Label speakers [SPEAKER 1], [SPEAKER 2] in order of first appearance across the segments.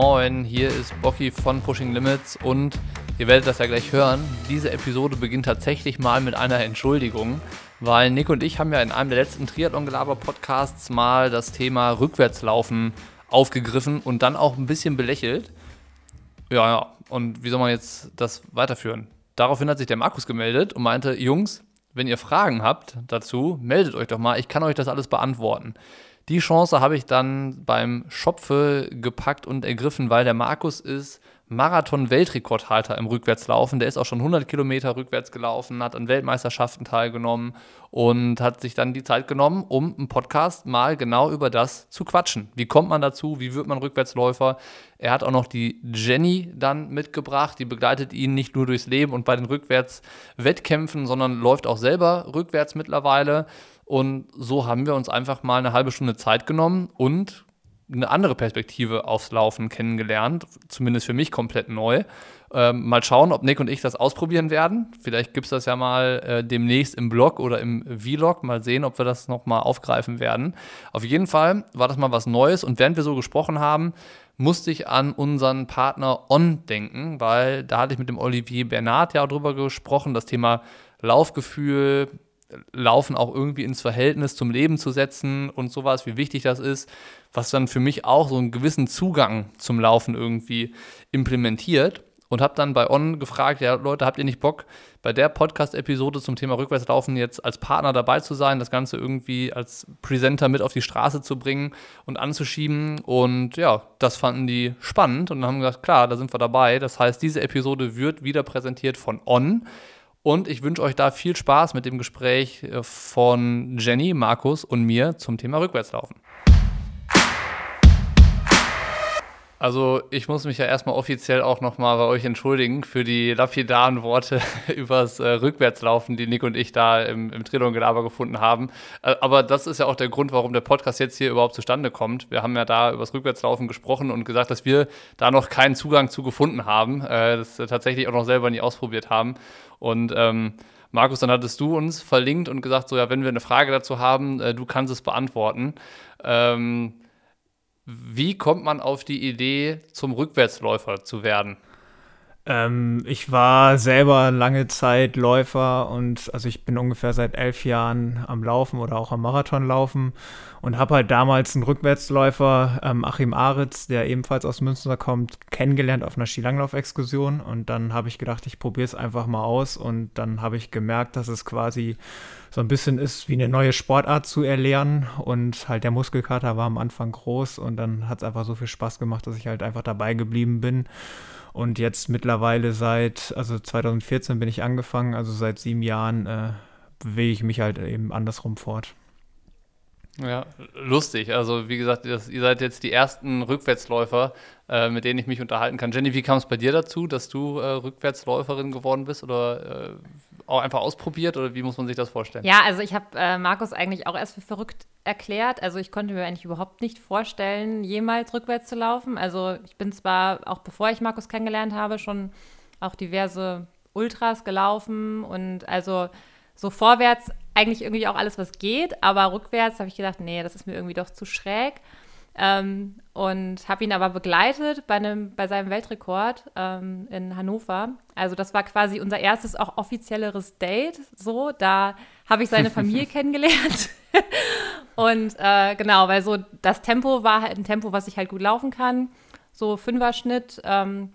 [SPEAKER 1] Moin, hier ist Bocky von Pushing Limits und ihr werdet das ja gleich hören. Diese Episode beginnt tatsächlich mal mit einer Entschuldigung, weil Nick und ich haben ja in einem der letzten Triathlon-Gelaber-Podcasts mal das Thema Rückwärtslaufen aufgegriffen und dann auch ein bisschen belächelt. Ja, ja, und wie soll man jetzt das weiterführen? Daraufhin hat sich der Markus gemeldet und meinte, Jungs, wenn ihr Fragen habt dazu, meldet euch doch mal, ich kann euch das alles beantworten. Die Chance habe ich dann beim Schopfe gepackt und ergriffen, weil der Markus ist Marathon-Weltrekordhalter im Rückwärtslaufen. Der ist auch schon 100 Kilometer rückwärts gelaufen, hat an Weltmeisterschaften teilgenommen und hat sich dann die Zeit genommen, um im Podcast mal genau über das zu quatschen. Wie kommt man dazu? Wie wird man Rückwärtsläufer? Er hat auch noch die Jenny dann mitgebracht. Die begleitet ihn nicht nur durchs Leben und bei den Rückwärtswettkämpfen, sondern läuft auch selber rückwärts mittlerweile. Und so haben wir uns einfach mal eine halbe Stunde Zeit genommen und eine andere Perspektive aufs Laufen kennengelernt, zumindest für mich komplett neu. Ähm, mal schauen, ob Nick und ich das ausprobieren werden. Vielleicht gibt es das ja mal äh, demnächst im Blog oder im Vlog. Mal sehen, ob wir das nochmal aufgreifen werden. Auf jeden Fall war das mal was Neues und während wir so gesprochen haben, musste ich an unseren Partner On denken, weil da hatte ich mit dem Olivier Bernard ja drüber gesprochen, das Thema Laufgefühl, Laufen auch irgendwie ins Verhältnis zum Leben zu setzen und sowas, wie wichtig das ist, was dann für mich auch so einen gewissen Zugang zum Laufen irgendwie implementiert. Und habe dann bei On gefragt, ja Leute, habt ihr nicht Bock, bei der Podcast-Episode zum Thema Rückwärtslaufen jetzt als Partner dabei zu sein, das Ganze irgendwie als Presenter mit auf die Straße zu bringen und anzuschieben. Und ja, das fanden die spannend und haben gesagt, klar, da sind wir dabei. Das heißt, diese Episode wird wieder präsentiert von On. Und ich wünsche euch da viel Spaß mit dem Gespräch äh, von Jenny, Markus und mir zum Thema Rückwärtslaufen. Also ich muss mich ja erstmal offiziell auch nochmal bei euch entschuldigen für die lapidaren Worte übers äh, Rückwärtslaufen, die Nick und ich da im, im Trilon-Gelaber gefunden haben. Äh, aber das ist ja auch der Grund, warum der Podcast jetzt hier überhaupt zustande kommt. Wir haben ja da übers Rückwärtslaufen gesprochen und gesagt, dass wir da noch keinen Zugang zu gefunden haben, äh, das tatsächlich auch noch selber nie ausprobiert haben. Und ähm, Markus, dann hattest du uns verlinkt und gesagt, so ja, wenn wir eine Frage dazu haben, äh, du kannst es beantworten. Ähm, wie kommt man auf die Idee, zum Rückwärtsläufer zu werden?
[SPEAKER 2] Ähm, ich war selber lange Zeit Läufer und also ich bin ungefähr seit elf Jahren am Laufen oder auch am Marathon laufen und habe halt damals einen Rückwärtsläufer, ähm, Achim Aritz, der ebenfalls aus Münster kommt, kennengelernt auf einer Skilanglauf-Exkursion und dann habe ich gedacht, ich probiere es einfach mal aus und dann habe ich gemerkt, dass es quasi so ein bisschen ist, wie eine neue Sportart zu erlernen. Und halt der Muskelkater war am Anfang groß und dann hat es einfach so viel Spaß gemacht, dass ich halt einfach dabei geblieben bin. Und jetzt mittlerweile seit, also 2014 bin ich angefangen, also seit sieben Jahren äh, bewege ich mich halt eben andersrum fort.
[SPEAKER 1] Ja, lustig. Also wie gesagt, ihr seid jetzt die ersten Rückwärtsläufer, äh, mit denen ich mich unterhalten kann. Jenny, wie kam es bei dir dazu, dass du äh, Rückwärtsläuferin geworden bist oder äh, auch einfach ausprobiert oder wie muss man sich das vorstellen?
[SPEAKER 3] Ja, also ich habe äh, Markus eigentlich auch erst für verrückt erklärt. Also ich konnte mir eigentlich überhaupt nicht vorstellen, jemals rückwärts zu laufen. Also ich bin zwar auch bevor ich Markus kennengelernt habe, schon auch diverse Ultras gelaufen und also so vorwärts eigentlich irgendwie auch alles, was geht, aber rückwärts habe ich gedacht, nee, das ist mir irgendwie doch zu schräg. Ähm, und habe ihn aber begleitet bei, einem, bei seinem Weltrekord ähm, in Hannover. Also das war quasi unser erstes auch offizielleres Date. So, da habe ich seine Familie kennengelernt. und äh, genau, weil so das Tempo war halt ein Tempo, was ich halt gut laufen kann. So Fünfer-Schnitt. Ähm,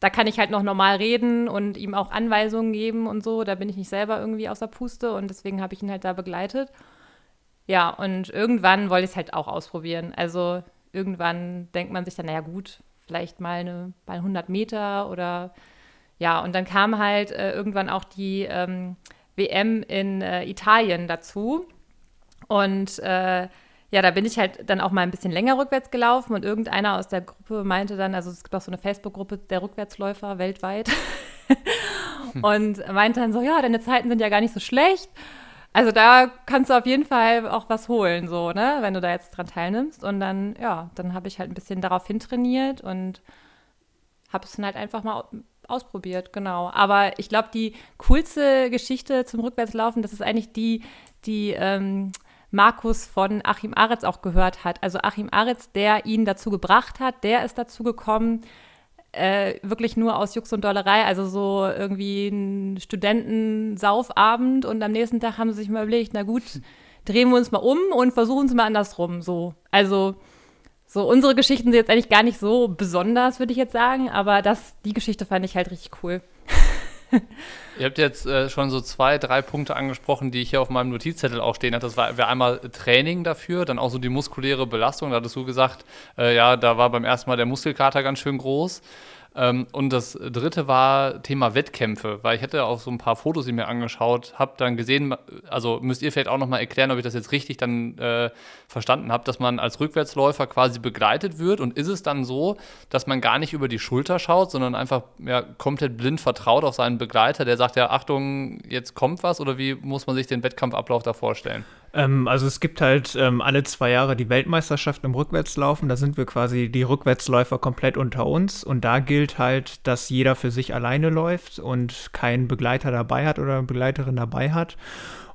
[SPEAKER 3] da kann ich halt noch normal reden und ihm auch Anweisungen geben und so. Da bin ich nicht selber irgendwie außer Puste und deswegen habe ich ihn halt da begleitet. Ja, und irgendwann wollte ich es halt auch ausprobieren. Also irgendwann denkt man sich dann, naja gut, vielleicht mal eine bei 100 Meter oder ja, und dann kam halt äh, irgendwann auch die ähm, WM in äh, Italien dazu. Und äh, ja, da bin ich halt dann auch mal ein bisschen länger rückwärts gelaufen und irgendeiner aus der Gruppe meinte dann, also es gibt auch so eine Facebook-Gruppe der Rückwärtsläufer weltweit und meinte dann so, ja, deine Zeiten sind ja gar nicht so schlecht. Also da kannst du auf jeden Fall auch was holen, so, ne, wenn du da jetzt dran teilnimmst. Und dann, ja, dann habe ich halt ein bisschen darauf hintrainiert und habe es dann halt einfach mal ausprobiert, genau. Aber ich glaube, die coolste Geschichte zum Rückwärtslaufen, das ist eigentlich die, die ähm, Markus von Achim Aretz auch gehört hat. Also Achim Aretz, der ihn dazu gebracht hat, der ist dazu gekommen, äh, wirklich nur aus Jux und Dollerei, also so irgendwie ein Studentensaufabend und am nächsten Tag haben sie sich mal überlegt, na gut, drehen wir uns mal um und versuchen es mal andersrum. So. Also so unsere Geschichten sind jetzt eigentlich gar nicht so besonders, würde ich jetzt sagen, aber das, die Geschichte fand ich halt richtig cool.
[SPEAKER 1] Ihr habt jetzt äh, schon so zwei, drei Punkte angesprochen, die ich hier auf meinem Notizzettel auch stehen hatte. Das war, wäre einmal Training dafür, dann auch so die muskuläre Belastung. Da hattest du gesagt, äh, ja, da war beim ersten Mal der Muskelkater ganz schön groß. Ähm, und das dritte war Thema Wettkämpfe, weil ich hätte auch so ein paar Fotos, die mir angeschaut habe, dann gesehen, also müsst ihr vielleicht auch nochmal erklären, ob ich das jetzt richtig dann äh, verstanden habe, dass man als Rückwärtsläufer quasi begleitet wird und ist es dann so, dass man gar nicht über die Schulter schaut, sondern einfach ja, komplett blind vertraut auf seinen Begleiter, der sagt ja, Achtung, jetzt kommt was oder wie muss man sich den Wettkampfablauf da vorstellen?
[SPEAKER 2] Ähm, also es gibt halt ähm, alle zwei Jahre die Weltmeisterschaft im Rückwärtslaufen. Da sind wir quasi die Rückwärtsläufer komplett unter uns. Und da gilt halt, dass jeder für sich alleine läuft und keinen Begleiter dabei hat oder eine Begleiterin dabei hat.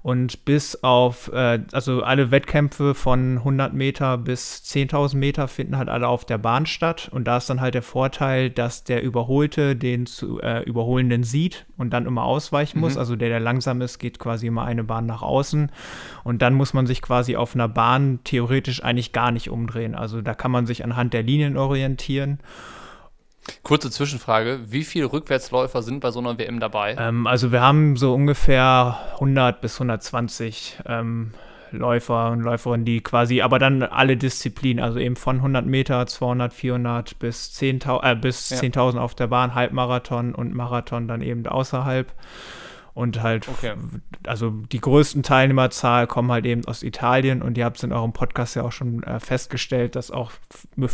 [SPEAKER 2] Und bis auf, äh, also alle Wettkämpfe von 100 Meter bis 10.000 Meter finden halt alle auf der Bahn statt. Und da ist dann halt der Vorteil, dass der Überholte den zu äh, Überholenden sieht und dann immer ausweichen mhm. muss. Also der, der langsam ist, geht quasi immer eine Bahn nach außen. Und dann muss man sich quasi auf einer Bahn theoretisch eigentlich gar nicht umdrehen. Also da kann man sich anhand der Linien orientieren.
[SPEAKER 1] Kurze Zwischenfrage, wie viele Rückwärtsläufer sind bei so einer WM dabei?
[SPEAKER 2] Ähm, also wir haben so ungefähr 100 bis 120 ähm, Läufer und Läuferinnen, die quasi, aber dann alle Disziplinen, also eben von 100 Meter, 200, 400 bis 10.000 äh, bis ja. 10.000 auf der Bahn, Halbmarathon und Marathon dann eben außerhalb. Und halt, okay. also die größten Teilnehmerzahl kommen halt eben aus Italien und ihr habt es in eurem Podcast ja auch schon äh, festgestellt, dass auch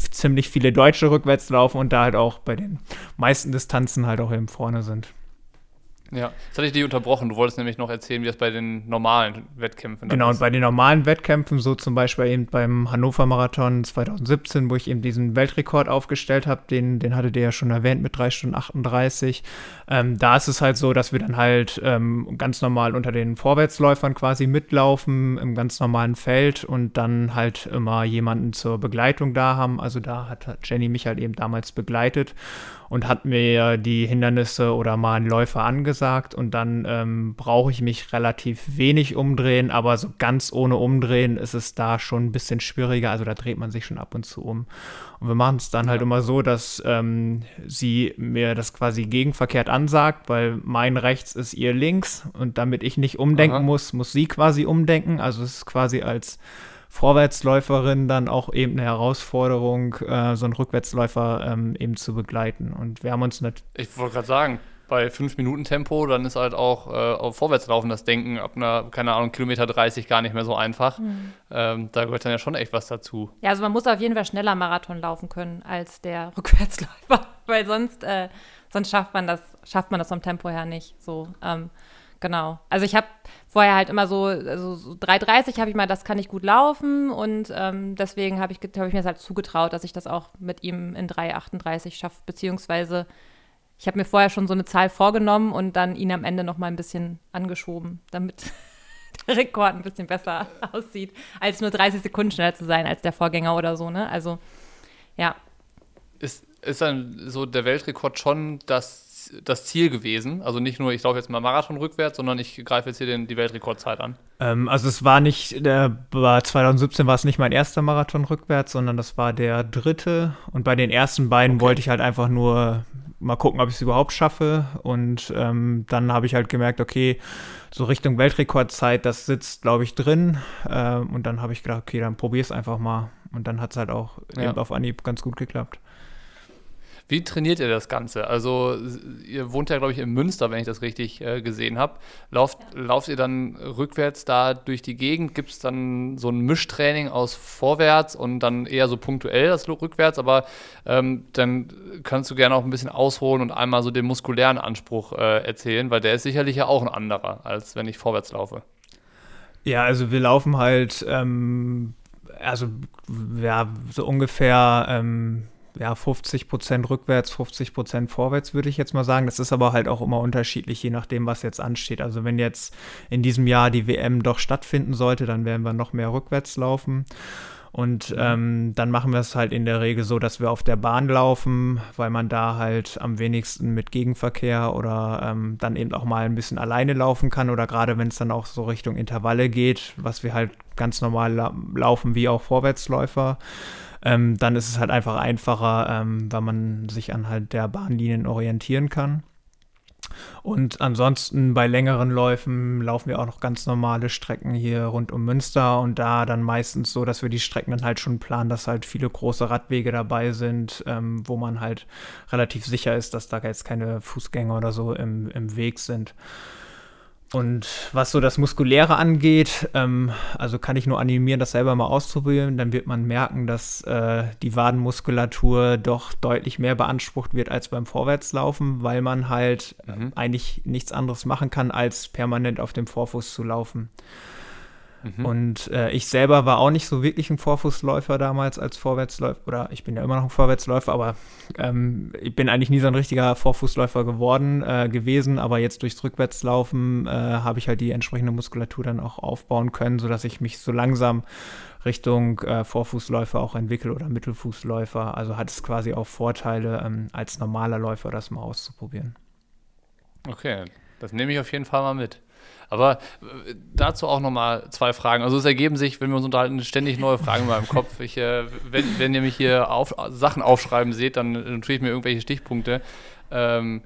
[SPEAKER 2] ziemlich viele Deutsche rückwärts laufen und da halt auch bei den meisten Distanzen halt auch eben vorne sind.
[SPEAKER 1] Ja, jetzt hatte ich dich unterbrochen. Du wolltest nämlich noch erzählen, wie das bei den normalen Wettkämpfen
[SPEAKER 2] Genau, ist. und bei den normalen Wettkämpfen, so zum Beispiel eben beim Hannover Marathon 2017, wo ich eben diesen Weltrekord aufgestellt habe, den, den hattet ihr ja schon erwähnt mit 3 Stunden 38. Ähm, da ist es halt so, dass wir dann halt ähm, ganz normal unter den Vorwärtsläufern quasi mitlaufen, im ganz normalen Feld und dann halt immer jemanden zur Begleitung da haben. Also da hat Jenny mich halt eben damals begleitet und hat mir die Hindernisse oder mal einen Läufer angesagt und dann ähm, brauche ich mich relativ wenig umdrehen, aber so ganz ohne Umdrehen ist es da schon ein bisschen schwieriger. Also da dreht man sich schon ab und zu um. Und wir machen es dann halt immer so, dass ähm, sie mir das quasi gegenverkehrt ansagt, weil mein rechts ist ihr links und damit ich nicht umdenken Aha. muss, muss sie quasi umdenken. Also es ist quasi als Vorwärtsläuferin dann auch eben eine Herausforderung, äh, so einen Rückwärtsläufer ähm, eben zu begleiten. Und wir haben uns nicht.
[SPEAKER 1] Ich wollte gerade sagen, bei 5 Minuten Tempo, dann ist halt auch äh, auf Vorwärtslaufen das Denken ab einer, keine Ahnung, Kilometer 30 gar nicht mehr so einfach. Mhm. Ähm, da gehört dann ja schon echt was dazu.
[SPEAKER 3] Ja, also man muss auf jeden Fall schneller Marathon laufen können als der Rückwärtsläufer, weil sonst, äh, sonst schafft man das, schafft man das vom Tempo her nicht. So, ähm, Genau. Also ich habe vorher halt immer so, also so 3,30 habe ich mal, das kann ich gut laufen und ähm, deswegen habe ich, hab ich mir das halt zugetraut, dass ich das auch mit ihm in 3,38 schaffe, beziehungsweise ich habe mir vorher schon so eine Zahl vorgenommen und dann ihn am Ende noch mal ein bisschen angeschoben, damit der Rekord ein bisschen besser aussieht, als nur 30 Sekunden schneller zu sein als der Vorgänger oder so, ne? Also, ja.
[SPEAKER 1] Ist, ist dann so der Weltrekord schon das das Ziel gewesen? Also nicht nur, ich laufe jetzt mal Marathon rückwärts, sondern ich greife jetzt hier den, die Weltrekordzeit an.
[SPEAKER 2] Ähm, also es war nicht, der, bei 2017 war es nicht mein erster Marathon rückwärts, sondern das war der dritte. Und bei den ersten beiden okay. wollte ich halt einfach nur mal gucken, ob ich es überhaupt schaffe. Und ähm, dann habe ich halt gemerkt, okay, so Richtung Weltrekordzeit, das sitzt, glaube ich, drin. Ähm, und dann habe ich gedacht, okay, dann probier es einfach mal. Und dann hat es halt auch ja. eben auf Anhieb ganz gut geklappt.
[SPEAKER 1] Wie trainiert ihr das Ganze? Also, ihr wohnt ja, glaube ich, in Münster, wenn ich das richtig äh, gesehen habe. Lauft, ja. lauft ihr dann rückwärts da durch die Gegend? Gibt es dann so ein Mischtraining aus vorwärts und dann eher so punktuell das rückwärts? Aber ähm, dann kannst du gerne auch ein bisschen ausholen und einmal so den muskulären Anspruch äh, erzählen, weil der ist sicherlich ja auch ein anderer, als wenn ich vorwärts laufe.
[SPEAKER 2] Ja, also wir laufen halt, ähm, also ja, so ungefähr. Ähm ja, 50 Prozent rückwärts, 50 Prozent vorwärts, würde ich jetzt mal sagen. Das ist aber halt auch immer unterschiedlich, je nachdem, was jetzt ansteht. Also wenn jetzt in diesem Jahr die WM doch stattfinden sollte, dann werden wir noch mehr rückwärts laufen. Und mhm. ähm, dann machen wir es halt in der Regel so, dass wir auf der Bahn laufen, weil man da halt am wenigsten mit Gegenverkehr oder ähm, dann eben auch mal ein bisschen alleine laufen kann oder gerade wenn es dann auch so Richtung Intervalle geht, was wir halt ganz normal la laufen wie auch Vorwärtsläufer. Ähm, dann ist es halt einfach einfacher, ähm, weil man sich an halt der Bahnlinien orientieren kann. Und ansonsten bei längeren Läufen laufen wir auch noch ganz normale Strecken hier rund um Münster und da dann meistens so, dass wir die Strecken dann halt schon planen, dass halt viele große Radwege dabei sind, ähm, wo man halt relativ sicher ist, dass da jetzt keine Fußgänger oder so im, im Weg sind. Und was so das Muskuläre angeht, ähm, also kann ich nur animieren, das selber mal auszuprobieren. Dann wird man merken, dass äh, die Wadenmuskulatur doch deutlich mehr beansprucht wird als beim Vorwärtslaufen, weil man halt mhm. eigentlich nichts anderes machen kann, als permanent auf dem Vorfuß zu laufen. Mhm. Und äh, ich selber war auch nicht so wirklich ein Vorfußläufer damals als Vorwärtsläufer, oder ich bin ja immer noch ein Vorwärtsläufer, aber ähm, ich bin eigentlich nie so ein richtiger Vorfußläufer geworden, äh, gewesen, aber jetzt durchs Rückwärtslaufen äh, habe ich halt die entsprechende Muskulatur dann auch aufbauen können, sodass ich mich so langsam Richtung äh, Vorfußläufer auch entwickle oder Mittelfußläufer. Also hat es quasi auch Vorteile, ähm, als normaler Läufer das mal auszuprobieren.
[SPEAKER 1] Okay, das nehme ich auf jeden Fall mal mit. Aber äh, dazu auch nochmal zwei Fragen. Also es ergeben sich, wenn wir uns unterhalten, ständig neue Fragen in meinem Kopf. Ich, äh, wenn, wenn, ihr mich hier auf, Sachen aufschreiben seht, dann notiere ich mir irgendwelche Stichpunkte. Ähm,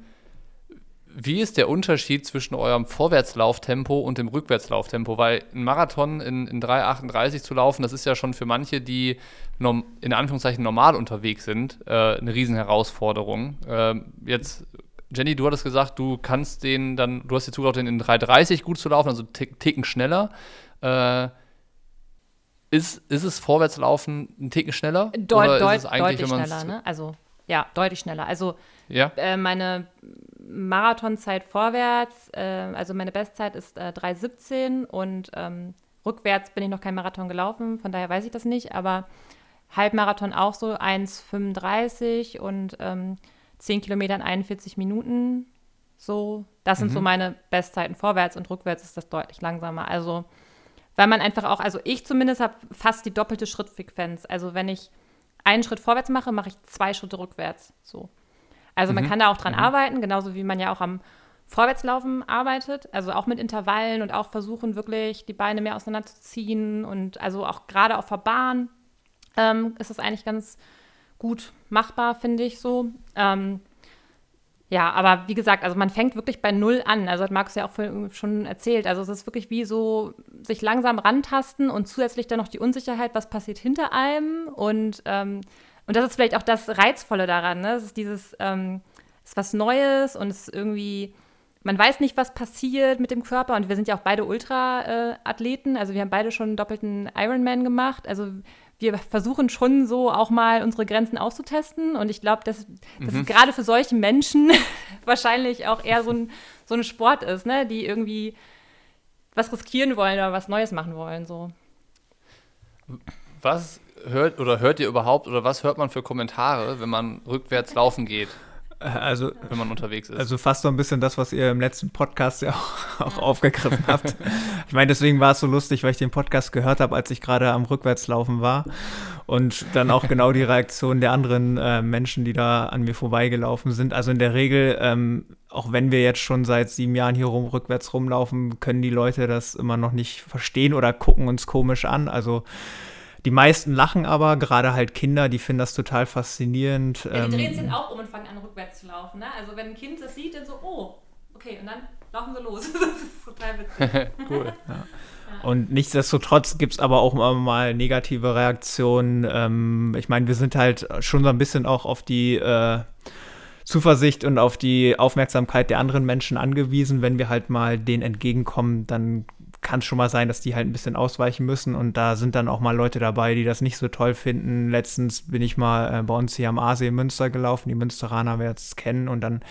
[SPEAKER 1] wie ist der Unterschied zwischen eurem Vorwärtslauftempo und dem Rückwärtslauftempo? Weil ein Marathon in, in 3,38 zu laufen, das ist ja schon für manche, die in Anführungszeichen normal unterwegs sind, äh, eine Riesenherausforderung. Äh, jetzt Jenny, du hattest gesagt, du kannst den dann, du hast dir zugetraut, den in 3,30 gut zu laufen, also Ticken schneller. Äh, ist, ist es Vorwärtslaufen ein Ticken schneller?
[SPEAKER 3] Deut, oder deut, deutlich schneller, ne? Also, ja, deutlich schneller. Also, ja. äh, meine Marathonzeit vorwärts, äh, also meine Bestzeit ist äh, 3,17 und ähm, rückwärts bin ich noch kein Marathon gelaufen, von daher weiß ich das nicht, aber Halbmarathon auch so 1,35 und ähm, 10 Kilometer in 41 Minuten. So, das sind mhm. so meine Bestzeiten. Vorwärts und rückwärts ist das deutlich langsamer. Also, weil man einfach auch, also ich zumindest habe fast die doppelte Schrittfrequenz. Also, wenn ich einen Schritt vorwärts mache, mache ich zwei Schritte rückwärts. So. Also, mhm. man kann da auch dran mhm. arbeiten, genauso wie man ja auch am Vorwärtslaufen arbeitet, also auch mit Intervallen und auch versuchen, wirklich die Beine mehr auseinanderzuziehen und also auch gerade auf der Bahn ähm, ist das eigentlich ganz gut machbar, finde ich so. Ähm, ja, aber wie gesagt, also man fängt wirklich bei Null an. Also hat Markus ja auch schon erzählt. Also es ist wirklich wie so sich langsam rantasten und zusätzlich dann noch die Unsicherheit, was passiert hinter einem. Und, ähm, und das ist vielleicht auch das Reizvolle daran. Ne? Es ist dieses, ähm, es ist was Neues und es ist irgendwie, man weiß nicht, was passiert mit dem Körper. Und wir sind ja auch beide Ultra-Athleten. also wir haben beide schon einen doppelten Ironman gemacht. Also wir versuchen schon so auch mal unsere Grenzen auszutesten. Und ich glaube, dass, dass mhm. es gerade für solche Menschen wahrscheinlich auch eher so ein, so ein Sport ist, ne? die irgendwie was riskieren wollen oder was Neues machen wollen. So.
[SPEAKER 1] Was hört oder hört ihr überhaupt oder was hört man für Kommentare, wenn man rückwärts laufen geht?
[SPEAKER 2] Also,
[SPEAKER 1] wenn man unterwegs ist.
[SPEAKER 2] Also fast so ein bisschen das, was ihr im letzten Podcast ja auch, auch aufgegriffen habt. Ich meine, deswegen war es so lustig, weil ich den Podcast gehört habe, als ich gerade am Rückwärtslaufen war. Und dann auch genau die Reaktion der anderen äh, Menschen, die da an mir vorbeigelaufen sind. Also in der Regel, ähm, auch wenn wir jetzt schon seit sieben Jahren hier rum, rückwärts rumlaufen, können die Leute das immer noch nicht verstehen oder gucken uns komisch an. Also die meisten lachen aber, gerade halt Kinder, die finden das total faszinierend.
[SPEAKER 3] Ja, die drehen sich ähm, auch um und fangen an, rückwärts zu laufen. Ne? Also wenn ein Kind das sieht, dann so, oh, okay, und dann laufen sie los. das ist total witzig.
[SPEAKER 2] cool. Ja. Und nichtsdestotrotz gibt es aber auch immer mal negative Reaktionen. Ähm, ich meine, wir sind halt schon so ein bisschen auch auf die äh, Zuversicht und auf die Aufmerksamkeit der anderen Menschen angewiesen. Wenn wir halt mal denen entgegenkommen, dann kann es schon mal sein, dass die halt ein bisschen ausweichen müssen und da sind dann auch mal Leute dabei, die das nicht so toll finden. Letztens bin ich mal äh, bei uns hier am Aasee in Münster gelaufen, die Münsteraner werden es kennen und dann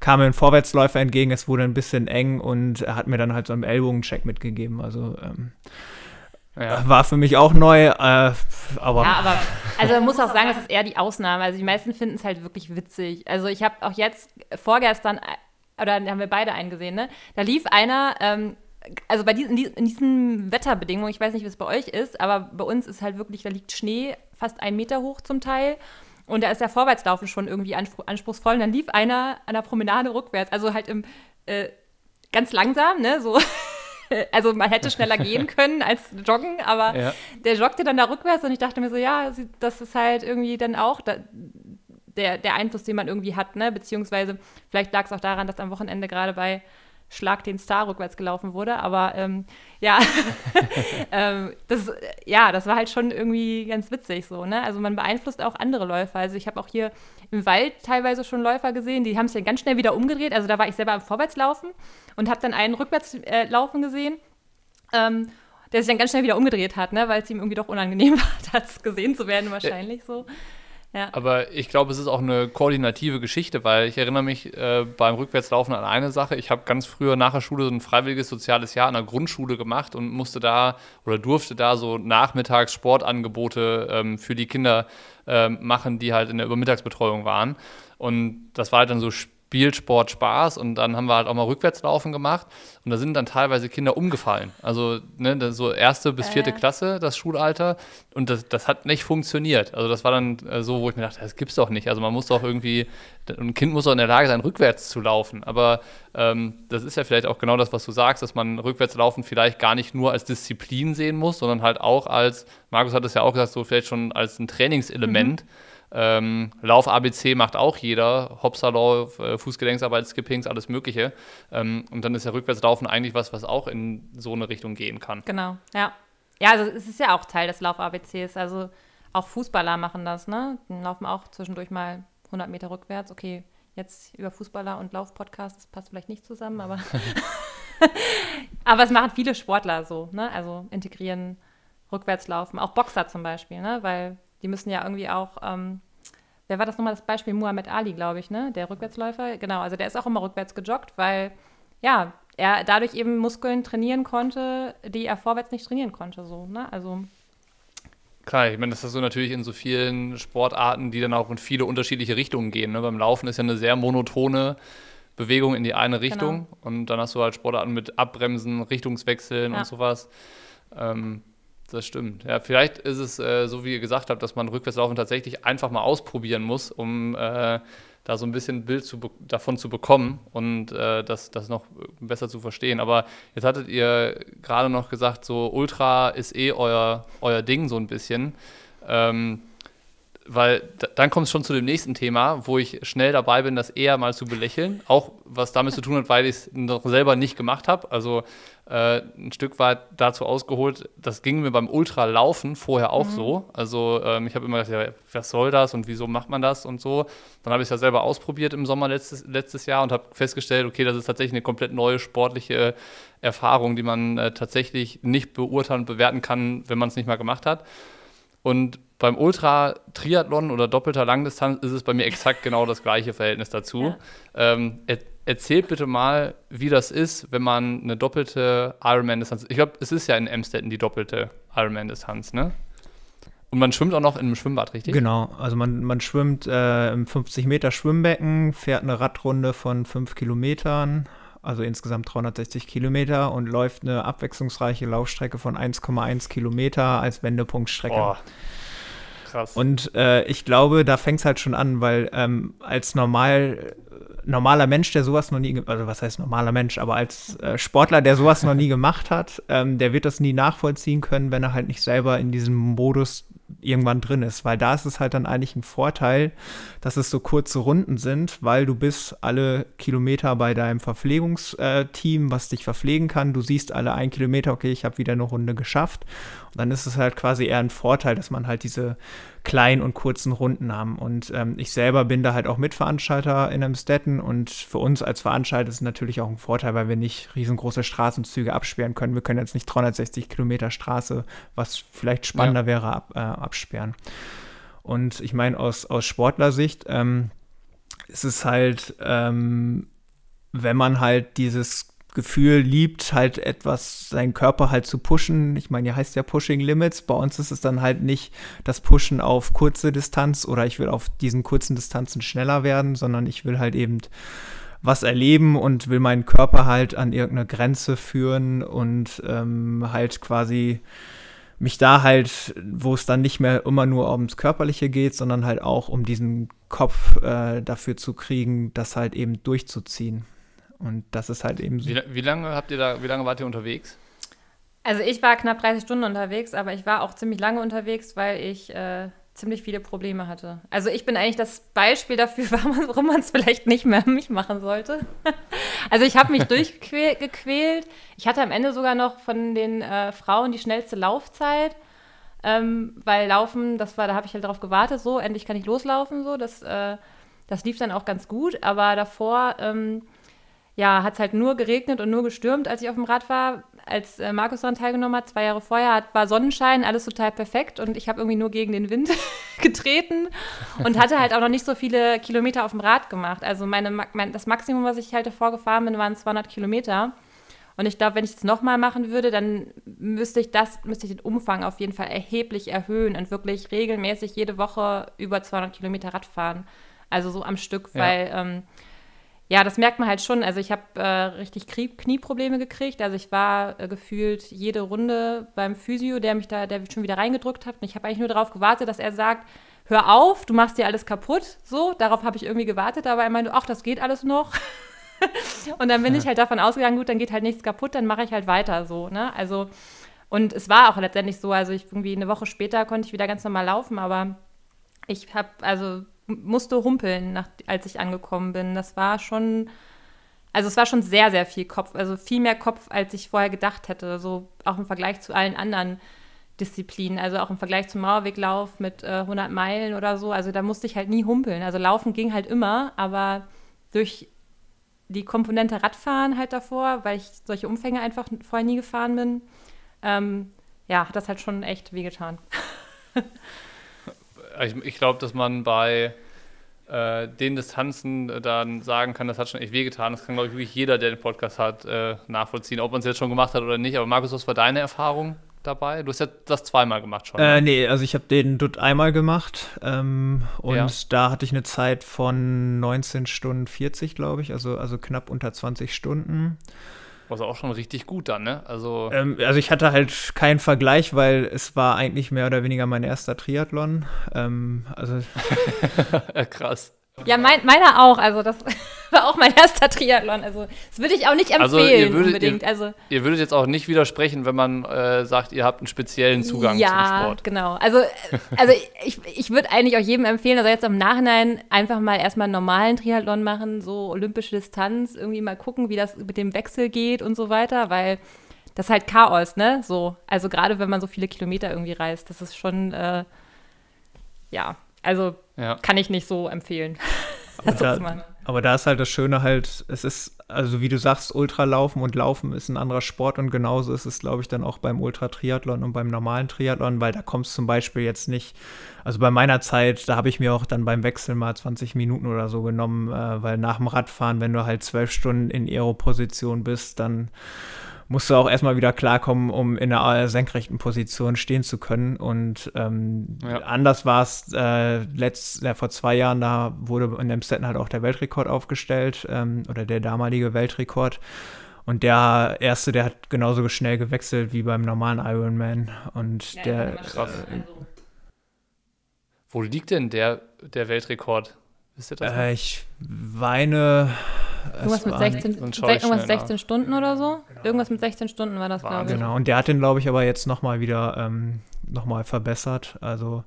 [SPEAKER 2] kam mir ein Vorwärtsläufer entgegen, es wurde ein bisschen eng und er hat mir dann halt so einen Ellbogencheck mitgegeben. Also ähm, Ja. War für mich auch neu, äh, aber.
[SPEAKER 3] Ja, aber also man muss auch sagen, das ist eher die Ausnahme. Also die meisten finden es halt wirklich witzig. Also ich habe auch jetzt vorgestern, äh, oder haben wir beide eingesehen, ne? Da lief einer, ähm, also bei diesen, in diesen Wetterbedingungen, ich weiß nicht, wie es bei euch ist, aber bei uns ist halt wirklich, da liegt Schnee fast einen Meter hoch zum Teil. Und da ist der Vorwärtslaufen schon irgendwie anspruchsvoll. Und dann lief einer an der Promenade rückwärts, also halt im äh, ganz langsam, ne? So. also man hätte schneller gehen können als joggen, aber ja. der joggte dann da rückwärts und ich dachte mir so, ja, das ist halt irgendwie dann auch da, der, der Einfluss, den man irgendwie hat, ne? Beziehungsweise vielleicht lag es auch daran, dass am Wochenende gerade bei Schlag den Star rückwärts gelaufen wurde. Aber ähm, ja, ähm, das, ja, das war halt schon irgendwie ganz witzig so. Ne? Also man beeinflusst auch andere Läufer. Also ich habe auch hier im Wald teilweise schon Läufer gesehen, die haben es dann ganz schnell wieder umgedreht. Also da war ich selber am Vorwärtslaufen und habe dann einen Rückwärtslaufen äh, gesehen. Ähm, der sich dann ganz schnell wieder umgedreht hat, ne? weil es ihm irgendwie doch unangenehm war, das gesehen zu werden wahrscheinlich so.
[SPEAKER 1] Ja. Aber ich glaube, es ist auch eine koordinative Geschichte, weil ich erinnere mich äh, beim Rückwärtslaufen an eine Sache. Ich habe ganz früher nach der Schule so ein freiwilliges soziales Jahr an der Grundschule gemacht und musste da oder durfte da so nachmittags Sportangebote ähm, für die Kinder äh, machen, die halt in der Übermittagsbetreuung waren. Und das war halt dann so Spielsport Spaß und dann haben wir halt auch mal Rückwärtslaufen gemacht und da sind dann teilweise Kinder umgefallen. Also ne, so erste bis vierte äh. Klasse, das Schulalter und das, das hat nicht funktioniert. Also das war dann äh, so, wo ich mir dachte, das gibt's doch nicht. Also man muss doch irgendwie, ein Kind muss doch in der Lage sein, rückwärts zu laufen. Aber ähm, das ist ja vielleicht auch genau das, was du sagst, dass man Rückwärtslaufen vielleicht gar nicht nur als Disziplin sehen muss, sondern halt auch als, Markus hat es ja auch gesagt, so vielleicht schon als ein Trainingselement. Mhm ähm, Lauf-ABC macht auch jeder, Hopserlauf, äh, Fußgelenksarbeit, Skippings, alles Mögliche. Ähm, und dann ist ja Rückwärtslaufen eigentlich was, was auch in so eine Richtung gehen kann.
[SPEAKER 3] Genau, ja. Ja, also es ist ja auch Teil des Lauf-ABCs. Also auch Fußballer machen das, ne? Die laufen auch zwischendurch mal 100 Meter rückwärts. Okay, jetzt über Fußballer und Lauf-Podcast, das passt vielleicht nicht zusammen, aber, aber es machen viele Sportler so, ne? Also integrieren Rückwärtslaufen, auch Boxer zum Beispiel, ne? Weil die müssen ja irgendwie auch, ähm, wer war das nochmal das Beispiel? Muhammad Ali, glaube ich, ne? Der Rückwärtsläufer. Genau, also der ist auch immer rückwärts gejoggt, weil ja, er dadurch eben Muskeln trainieren konnte, die er vorwärts nicht trainieren konnte. So, ne? Also.
[SPEAKER 1] Klar, ich meine, das ist so natürlich in so vielen Sportarten, die dann auch in viele unterschiedliche Richtungen gehen. Ne? Beim Laufen ist ja eine sehr monotone Bewegung in die eine Richtung genau. und dann hast du halt Sportarten mit Abbremsen, Richtungswechseln ja. und sowas. Ähm, das stimmt. Ja, vielleicht ist es äh, so, wie ihr gesagt habt, dass man Rückwärtslaufen tatsächlich einfach mal ausprobieren muss, um äh, da so ein bisschen Bild zu davon zu bekommen und äh, das, das noch besser zu verstehen. Aber jetzt hattet ihr gerade noch gesagt, so Ultra ist eh euer, euer Ding so ein bisschen. Ähm, weil dann kommt es schon zu dem nächsten Thema, wo ich schnell dabei bin, das eher mal zu belächeln. Auch was damit zu tun hat, weil ich es noch selber nicht gemacht habe. Also äh, ein Stück weit dazu ausgeholt, das ging mir beim Ultralaufen vorher auch mhm. so. Also ähm, ich habe immer gedacht, ja, was soll das und wieso macht man das und so. Dann habe ich es ja selber ausprobiert im Sommer letztes, letztes Jahr und habe festgestellt, okay, das ist tatsächlich eine komplett neue sportliche Erfahrung, die man äh, tatsächlich nicht beurteilen und bewerten kann, wenn man es nicht mal gemacht hat. Und beim Ultra-Triathlon oder doppelter Langdistanz ist es bei mir exakt genau das gleiche Verhältnis dazu. Ja. Ähm, er, erzählt bitte mal, wie das ist, wenn man eine doppelte Ironman-Distanz. Ich glaube, es ist ja in Emstetten die doppelte Ironman-Distanz, ne? Und man schwimmt auch noch in einem Schwimmbad, richtig?
[SPEAKER 2] Genau, also man, man schwimmt äh, im 50 Meter Schwimmbecken, fährt eine Radrunde von 5 Kilometern, also insgesamt 360 Kilometer und läuft eine abwechslungsreiche Laufstrecke von 1,1 Kilometer als Wendepunktstrecke. Oh. Krass. Und äh, ich glaube, da fängt es halt schon an, weil ähm, als normal normaler Mensch, der sowas noch nie, also was heißt normaler Mensch, aber als äh, Sportler, der sowas noch nie gemacht hat, ähm, der wird das nie nachvollziehen können, wenn er halt nicht selber in diesem Modus irgendwann drin ist, weil da ist es halt dann eigentlich ein Vorteil, dass es so kurze Runden sind, weil du bist alle Kilometer bei deinem Verpflegungsteam, was dich verpflegen kann. Du siehst alle ein Kilometer, okay, ich habe wieder eine Runde geschafft. Und dann ist es halt quasi eher ein Vorteil, dass man halt diese kleinen und kurzen Runden haben. Und ähm, ich selber bin da halt auch Mitveranstalter in Amstetten und für uns als Veranstalter ist es natürlich auch ein Vorteil, weil wir nicht riesengroße Straßenzüge absperren können. Wir können jetzt nicht 360 Kilometer Straße, was vielleicht spannender ja. wäre, ab, äh, absperren. Und ich meine, aus, aus Sportlersicht ähm, ist es halt, ähm, wenn man halt dieses Gefühl liebt, halt etwas, seinen Körper halt zu pushen. Ich meine, hier heißt ja Pushing Limits. Bei uns ist es dann halt nicht das Pushen auf kurze Distanz oder ich will auf diesen kurzen Distanzen schneller werden, sondern ich will halt eben was erleben und will meinen Körper halt an irgendeine Grenze führen und ähm, halt quasi mich da halt, wo es dann nicht mehr immer nur ums Körperliche geht, sondern halt auch um diesen Kopf äh, dafür zu kriegen, das halt eben durchzuziehen. Und das ist halt eben
[SPEAKER 1] so. Wie, wie, lange habt ihr da, wie lange wart ihr unterwegs?
[SPEAKER 3] Also ich war knapp 30 Stunden unterwegs, aber ich war auch ziemlich lange unterwegs, weil ich äh, ziemlich viele Probleme hatte. Also ich bin eigentlich das Beispiel dafür, warum man es vielleicht nicht mehr mich machen sollte. also ich habe mich durchgequält. Ich hatte am Ende sogar noch von den äh, Frauen die schnellste Laufzeit. Ähm, weil Laufen, das war, da habe ich halt darauf gewartet, so, endlich kann ich loslaufen, so, das, äh, das lief dann auch ganz gut, aber davor, ähm, ja, hat es halt nur geregnet und nur gestürmt, als ich auf dem Rad war, als äh, Markus daran teilgenommen hat, zwei Jahre vorher, hat, war Sonnenschein, alles total perfekt und ich habe irgendwie nur gegen den Wind getreten und hatte halt auch noch nicht so viele Kilometer auf dem Rad gemacht. Also meine, mein, das Maximum, was ich halt davor gefahren bin, waren 200 Kilometer. Und ich glaube, wenn ich es nochmal machen würde, dann müsste ich das, müsste ich den Umfang auf jeden Fall erheblich erhöhen und wirklich regelmäßig jede Woche über 200 Kilometer Rad fahren. Also so am Stück, ja. weil ähm, ja, das merkt man halt schon. Also ich habe äh, richtig Knie Knieprobleme gekriegt. Also ich war äh, gefühlt jede Runde beim Physio, der mich da, der mich schon wieder reingedrückt hat. Und ich habe eigentlich nur darauf gewartet, dass er sagt, hör auf, du machst dir alles kaputt. So, darauf habe ich irgendwie gewartet. Aber er meinte, ach, das geht alles noch. und dann bin ja. ich halt davon ausgegangen, gut, dann geht halt nichts kaputt, dann mache ich halt weiter so. Ne? Also und es war auch letztendlich so. Also ich irgendwie eine Woche später konnte ich wieder ganz normal laufen, aber ich habe also musste humpeln, nach, als ich angekommen bin. Das war schon, also es war schon sehr, sehr viel Kopf, also viel mehr Kopf, als ich vorher gedacht hätte, so auch im Vergleich zu allen anderen Disziplinen, also auch im Vergleich zum Mauerweglauf mit äh, 100 Meilen oder so, also da musste ich halt nie humpeln. Also laufen ging halt immer, aber durch die Komponente Radfahren halt davor, weil ich solche Umfänge einfach vorher nie gefahren bin, ähm, ja, hat das halt schon echt wehgetan.
[SPEAKER 1] ich, ich glaube, dass man bei äh, den Distanzen äh, dann sagen kann, das hat schon echt wehgetan. Das kann, glaube ich, wirklich jeder, der den Podcast hat, äh, nachvollziehen, ob man es jetzt schon gemacht hat oder nicht. Aber Markus, was war deine Erfahrung dabei? Du hast ja das zweimal gemacht schon.
[SPEAKER 2] Äh, ne? nee, also ich habe den Dutt einmal gemacht ähm, und ja. da hatte ich eine Zeit von 19 Stunden 40, glaube ich, also, also knapp unter 20 Stunden.
[SPEAKER 1] Was auch schon richtig gut dann, ne?
[SPEAKER 2] Also, ähm, also ich hatte halt keinen Vergleich, weil es war eigentlich mehr oder weniger mein erster Triathlon. Ähm, also
[SPEAKER 1] Krass.
[SPEAKER 3] Ja, mein, meiner auch. Also das war auch mein erster Triathlon. Also das würde ich auch nicht empfehlen also ihr würdet, unbedingt.
[SPEAKER 1] Ihr,
[SPEAKER 3] also
[SPEAKER 1] ihr würdet jetzt auch nicht widersprechen, wenn man äh, sagt, ihr habt einen speziellen Zugang
[SPEAKER 3] ja,
[SPEAKER 1] zum Sport.
[SPEAKER 3] Ja, genau. Also, also ich, ich würde eigentlich auch jedem empfehlen, also jetzt im Nachhinein einfach mal erstmal einen normalen Triathlon machen, so olympische Distanz, irgendwie mal gucken, wie das mit dem Wechsel geht und so weiter, weil das ist halt Chaos, ne? So, also gerade wenn man so viele Kilometer irgendwie reist, das ist schon, äh, ja, also ja. kann ich nicht so empfehlen.
[SPEAKER 2] Aber da, aber da ist halt das Schöne halt, es ist, also wie du sagst, Ultralaufen und Laufen ist ein anderer Sport und genauso ist es, glaube ich, dann auch beim Ultratriathlon und beim normalen Triathlon, weil da kommst zum Beispiel jetzt nicht, also bei meiner Zeit, da habe ich mir auch dann beim Wechsel mal 20 Minuten oder so genommen, äh, weil nach dem Radfahren, wenn du halt zwölf Stunden in Aero-Position bist, dann musst du auch erstmal wieder klarkommen, um in einer senkrechten Position stehen zu können. Und ähm, ja. anders war es äh, letzt, äh, vor zwei Jahren, da wurde in Amstetten halt auch der Weltrekord aufgestellt ähm, oder der damalige Weltrekord. Und der erste, der hat genauso schnell gewechselt wie beim normalen Ironman. Und ja, der. Krass. Äh,
[SPEAKER 1] Wo liegt denn der, der Weltrekord?
[SPEAKER 2] Wisst ihr das? Äh, ich weine.
[SPEAKER 3] Irgendwas mit 16, irgendwas 16 Stunden oder so? Irgendwas mit 16 Stunden war das, glaube ich.
[SPEAKER 2] Genau, und der hat den, glaube ich, aber jetzt nochmal wieder ähm, noch verbessert. Also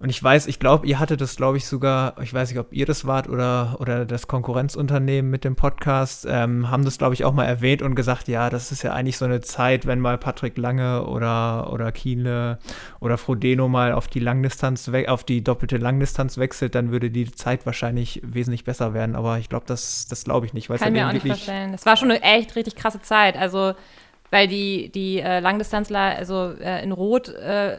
[SPEAKER 2] und ich weiß, ich glaube, ihr hattet das, glaube ich, sogar, ich weiß nicht, ob ihr das wart oder, oder das Konkurrenzunternehmen mit dem Podcast, ähm, haben das, glaube ich, auch mal erwähnt und gesagt, ja, das ist ja eigentlich so eine Zeit, wenn mal Patrick Lange oder, oder Kienle oder Frodeno mal auf die Langdistanz, auf die doppelte Langdistanz wechselt, dann würde die Zeit wahrscheinlich wesentlich besser werden. Aber ich glaube, das, das glaube ich nicht.
[SPEAKER 3] Kann mir auch nicht vorstellen. Das war schon eine echt richtig krasse Zeit. Also, weil die, die äh, Langdistanzler, also äh, in Rot, äh,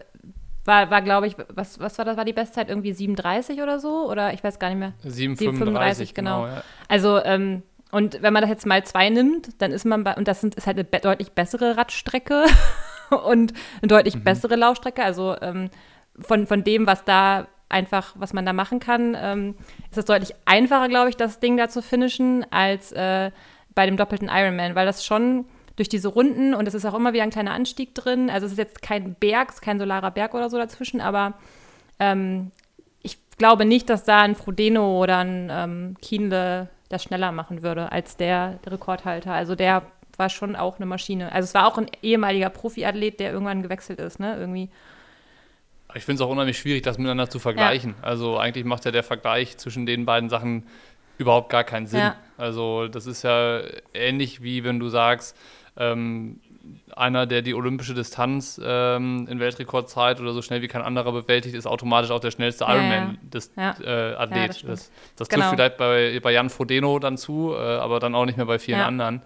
[SPEAKER 3] war, war glaube ich, was, was war das, war die Bestzeit? Irgendwie 37 oder so? Oder ich weiß gar nicht mehr.
[SPEAKER 1] 7,35, genau. genau
[SPEAKER 3] ja. Also, ähm, Und wenn man das jetzt mal zwei nimmt, dann ist man bei, und das sind, ist halt eine be deutlich bessere Radstrecke und eine deutlich mhm. bessere Laufstrecke. Also ähm, von, von dem, was da einfach, was man da machen kann, ähm, ist es deutlich einfacher, glaube ich, das Ding da zu finishen, als äh, bei dem doppelten Ironman, weil das schon durch diese Runden und es ist auch immer wieder ein kleiner Anstieg drin. Also es ist jetzt kein Berg, es ist kein solarer Berg oder so dazwischen, aber ähm, ich glaube nicht, dass da ein Frodeno oder ein ähm, Kienle das schneller machen würde als der, Rekordhalter. Also der war schon auch eine Maschine. Also es war auch ein ehemaliger Profiathlet, der irgendwann gewechselt ist, ne? Irgendwie.
[SPEAKER 1] Ich finde es auch unheimlich schwierig, das miteinander zu vergleichen. Ja. Also eigentlich macht ja der Vergleich zwischen den beiden Sachen überhaupt gar keinen Sinn. Ja. Also das ist ja ähnlich wie wenn du sagst, ähm, einer, der die olympische Distanz ähm, in Weltrekordzeit oder so schnell wie kein anderer bewältigt, ist automatisch auch der schnellste Ironman-Athlet. Ja, ja. äh. Ja, das, das, genau. trifft vielleicht bei, bei Jan Frodeno dann zu, äh, aber dann auch nicht mehr bei vielen anderen.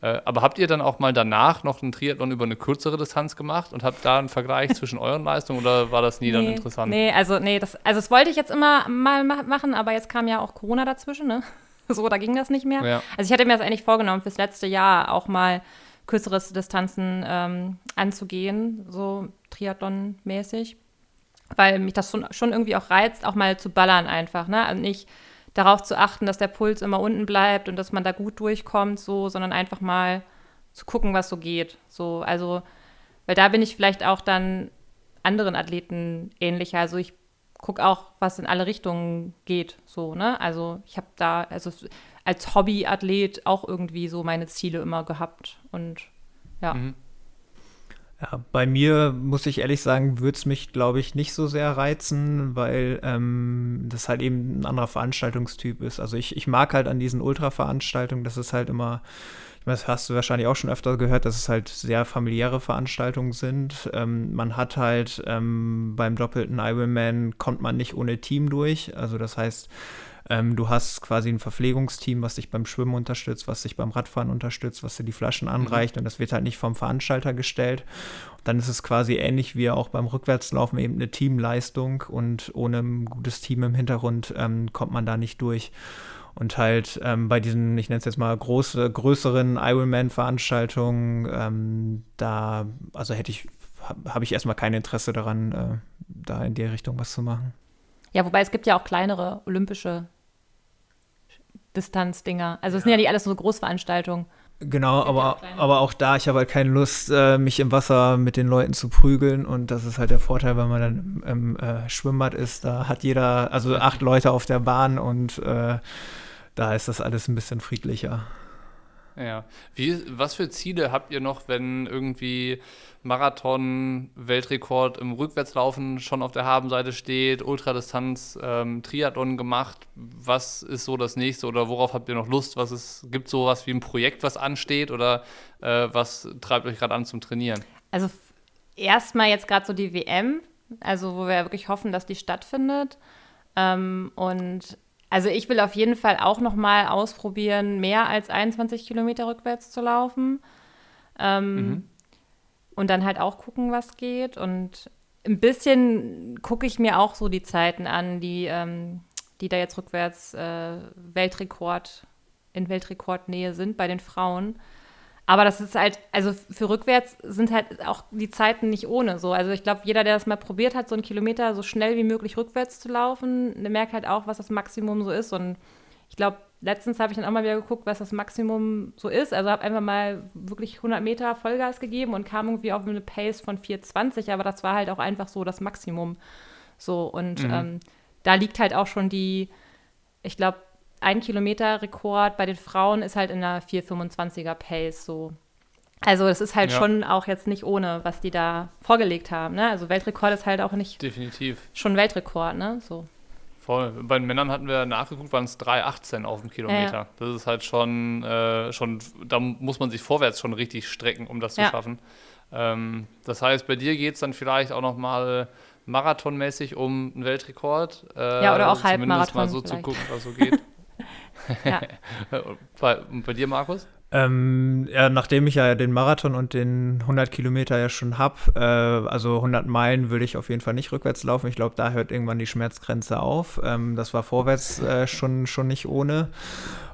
[SPEAKER 1] Äh, aber habt ihr dann auch mal danach noch einen Triathlon über eine kürzere Distanz gemacht und habt da einen Vergleich zwischen euren Leistungen oder war das nie nee, dann interessant?
[SPEAKER 3] Nee, also nee, das, also das wollte ich jetzt immer mal machen, aber jetzt kam ja auch Corona dazwischen, ne? So, da ging das nicht mehr. Also ich hatte mir das eigentlich vorgenommen, fürs letzte Jahr auch mal kürzere Distanzen ähm, anzugehen, so Triathlon-mäßig, weil mich das schon, schon irgendwie auch reizt, auch mal zu ballern einfach, ne? Also nicht darauf zu achten, dass der Puls immer unten bleibt und dass man da gut durchkommt, so, sondern einfach mal zu gucken, was so geht. So, also, weil da bin ich vielleicht auch dann anderen Athleten ähnlicher. Also ich gucke auch, was in alle Richtungen geht, so, ne? Also ich habe da, also als Hobbyathlet auch irgendwie so meine Ziele immer gehabt. Und ja. Mhm.
[SPEAKER 2] Ja, bei mir muss ich ehrlich sagen, würde es mich, glaube ich, nicht so sehr reizen, weil ähm, das halt eben ein anderer Veranstaltungstyp ist. Also ich, ich mag halt an diesen Ultra-Veranstaltungen, das ist halt immer, ich meine, das hast du wahrscheinlich auch schon öfter gehört, dass es halt sehr familiäre Veranstaltungen sind. Ähm, man hat halt ähm, beim doppelten Ironman kommt man nicht ohne Team durch. Also das heißt, ähm, du hast quasi ein Verpflegungsteam, was dich beim Schwimmen unterstützt, was dich beim Radfahren unterstützt, was dir die Flaschen mhm. anreicht mhm. und das wird halt nicht vom Veranstalter gestellt. dann ist es quasi ähnlich wie auch beim Rückwärtslaufen eben eine Teamleistung und ohne ein gutes Team im Hintergrund ähm, kommt man da nicht durch. Und halt ähm, bei diesen, ich nenne es jetzt mal große, größeren Ironman-Veranstaltungen, ähm, da, also hätte ich, habe hab ich erstmal kein Interesse daran, äh, da in die Richtung was zu machen.
[SPEAKER 3] Ja, wobei es gibt ja auch kleinere olympische Distanzdinger. Also es ja. sind ja nicht alles so Großveranstaltungen.
[SPEAKER 2] Genau, aber, aber auch da, ich habe halt keine Lust, äh, mich im Wasser mit den Leuten zu prügeln. Und das ist halt der Vorteil, wenn man dann im, im äh, Schwimmbad ist. Da hat jeder, also acht Leute auf der Bahn und äh, da ist das alles ein bisschen friedlicher.
[SPEAKER 1] Ja. Wie, was für Ziele habt ihr noch, wenn irgendwie Marathon, Weltrekord im Rückwärtslaufen schon auf der Habenseite steht, Ultradistanz, ähm, Triathlon gemacht? Was ist so das nächste oder worauf habt ihr noch Lust? Was ist, gibt es sowas wie ein Projekt, was ansteht oder äh, was treibt euch gerade an zum Trainieren?
[SPEAKER 3] Also erstmal jetzt gerade so die WM, also wo wir wirklich hoffen, dass die stattfindet. Ähm, und also ich will auf jeden Fall auch noch mal ausprobieren, mehr als 21 Kilometer rückwärts zu laufen. Ähm, mhm. Und dann halt auch gucken, was geht. Und ein bisschen gucke ich mir auch so die Zeiten an, die, ähm, die da jetzt rückwärts äh, Weltrekord, in Weltrekordnähe sind bei den Frauen. Aber das ist halt, also für rückwärts sind halt auch die Zeiten nicht ohne so. Also ich glaube, jeder, der das mal probiert hat, so einen Kilometer so schnell wie möglich rückwärts zu laufen, der merkt halt auch, was das Maximum so ist. Und ich glaube, letztens habe ich dann auch mal wieder geguckt, was das Maximum so ist. Also habe einfach mal wirklich 100 Meter Vollgas gegeben und kam irgendwie auf eine Pace von 4,20. Aber das war halt auch einfach so das Maximum. So und mhm. ähm, da liegt halt auch schon die, ich glaube, ein Kilometer Rekord bei den Frauen ist halt in einer 4,25er Pace so. Also das ist halt ja. schon auch jetzt nicht ohne, was die da vorgelegt haben. Ne? Also Weltrekord ist halt auch nicht
[SPEAKER 1] definitiv schon
[SPEAKER 3] Weltrekord, ne? So.
[SPEAKER 1] Voll. Bei den Männern hatten wir nachgeguckt, waren es 3,18 auf dem Kilometer. Ja. Das ist halt schon, äh, schon, da muss man sich vorwärts schon richtig strecken, um das zu ja. schaffen. Ähm, das heißt, bei dir geht es dann vielleicht auch noch mal marathonmäßig um einen Weltrekord.
[SPEAKER 3] Äh, ja, oder auch Halbmarathon. Zumindest
[SPEAKER 1] mal so vielleicht. zu gucken, was so geht. ja. bei, bei dir, Markus?
[SPEAKER 2] Ähm, ja, nachdem ich ja den Marathon und den 100 Kilometer ja schon habe, äh, also 100 Meilen würde ich auf jeden Fall nicht rückwärts laufen. Ich glaube, da hört irgendwann die Schmerzgrenze auf. Ähm, das war vorwärts äh, schon, schon nicht ohne.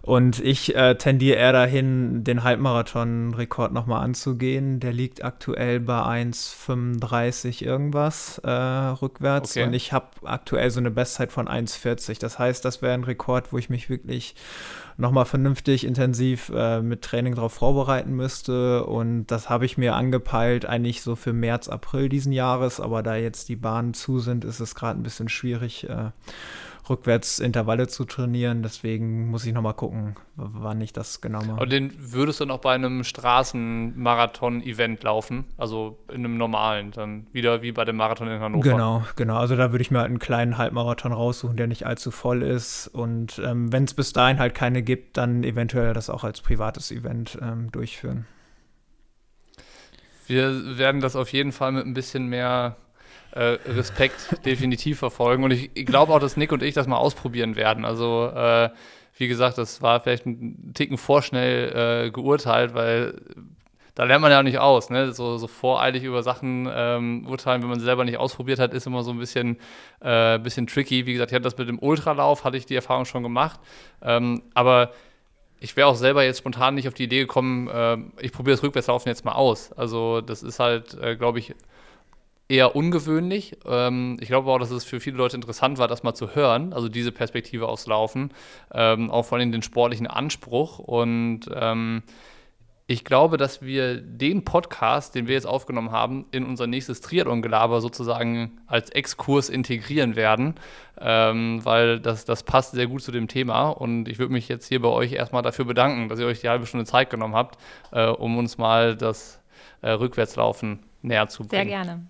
[SPEAKER 2] Und ich äh, tendiere eher dahin, den Halbmarathon-Rekord nochmal anzugehen. Der liegt aktuell bei 1,35 irgendwas äh, rückwärts. Okay. Und ich habe aktuell so eine Bestzeit von 1,40. Das heißt, das wäre ein Rekord, wo ich mich wirklich nochmal vernünftig intensiv äh, mit Training darauf vorbereiten müsste. Und das habe ich mir angepeilt, eigentlich so für März, April diesen Jahres. Aber da jetzt die Bahnen zu sind, ist es gerade ein bisschen schwierig. Äh, rückwärts Intervalle zu trainieren. Deswegen muss ich nochmal gucken, wann ich das genau mache.
[SPEAKER 1] Und den würdest du noch bei einem Straßenmarathon-Event laufen? Also in einem normalen, dann wieder wie bei dem Marathon in Hannover?
[SPEAKER 2] Genau, genau. Also da würde ich mir halt einen kleinen Halbmarathon raussuchen, der nicht allzu voll ist. Und ähm, wenn es bis dahin halt keine gibt, dann eventuell das auch als privates Event ähm, durchführen.
[SPEAKER 1] Wir werden das auf jeden Fall mit ein bisschen mehr äh, Respekt definitiv verfolgen. Und ich, ich glaube auch, dass Nick und ich das mal ausprobieren werden. Also, äh, wie gesagt, das war vielleicht ein Ticken vorschnell äh, geurteilt, weil da lernt man ja nicht aus. Ne? So, so voreilig über Sachen ähm, urteilen, wenn man sie selber nicht ausprobiert hat, ist immer so ein bisschen, äh, bisschen tricky. Wie gesagt, ich hatte das mit dem Ultralauf, hatte ich die Erfahrung schon gemacht. Ähm, aber ich wäre auch selber jetzt spontan nicht auf die Idee gekommen, äh, ich probiere das Rückwärtslaufen jetzt mal aus. Also das ist halt, äh, glaube ich, eher ungewöhnlich. Ähm, ich glaube auch, dass es für viele Leute interessant war, das mal zu hören, also diese Perspektive aufs Laufen, ähm, auch vor allem den sportlichen Anspruch. Und ähm, ich glaube, dass wir den Podcast, den wir jetzt aufgenommen haben, in unser nächstes Triathlon-Gelaber sozusagen als Exkurs integrieren werden, ähm, weil das, das passt sehr gut zu dem Thema. Und ich würde mich jetzt hier bei euch erstmal dafür bedanken, dass ihr euch die halbe Stunde Zeit genommen habt, äh, um uns mal das äh, Rückwärtslaufen näher zu bringen.
[SPEAKER 3] Sehr gerne.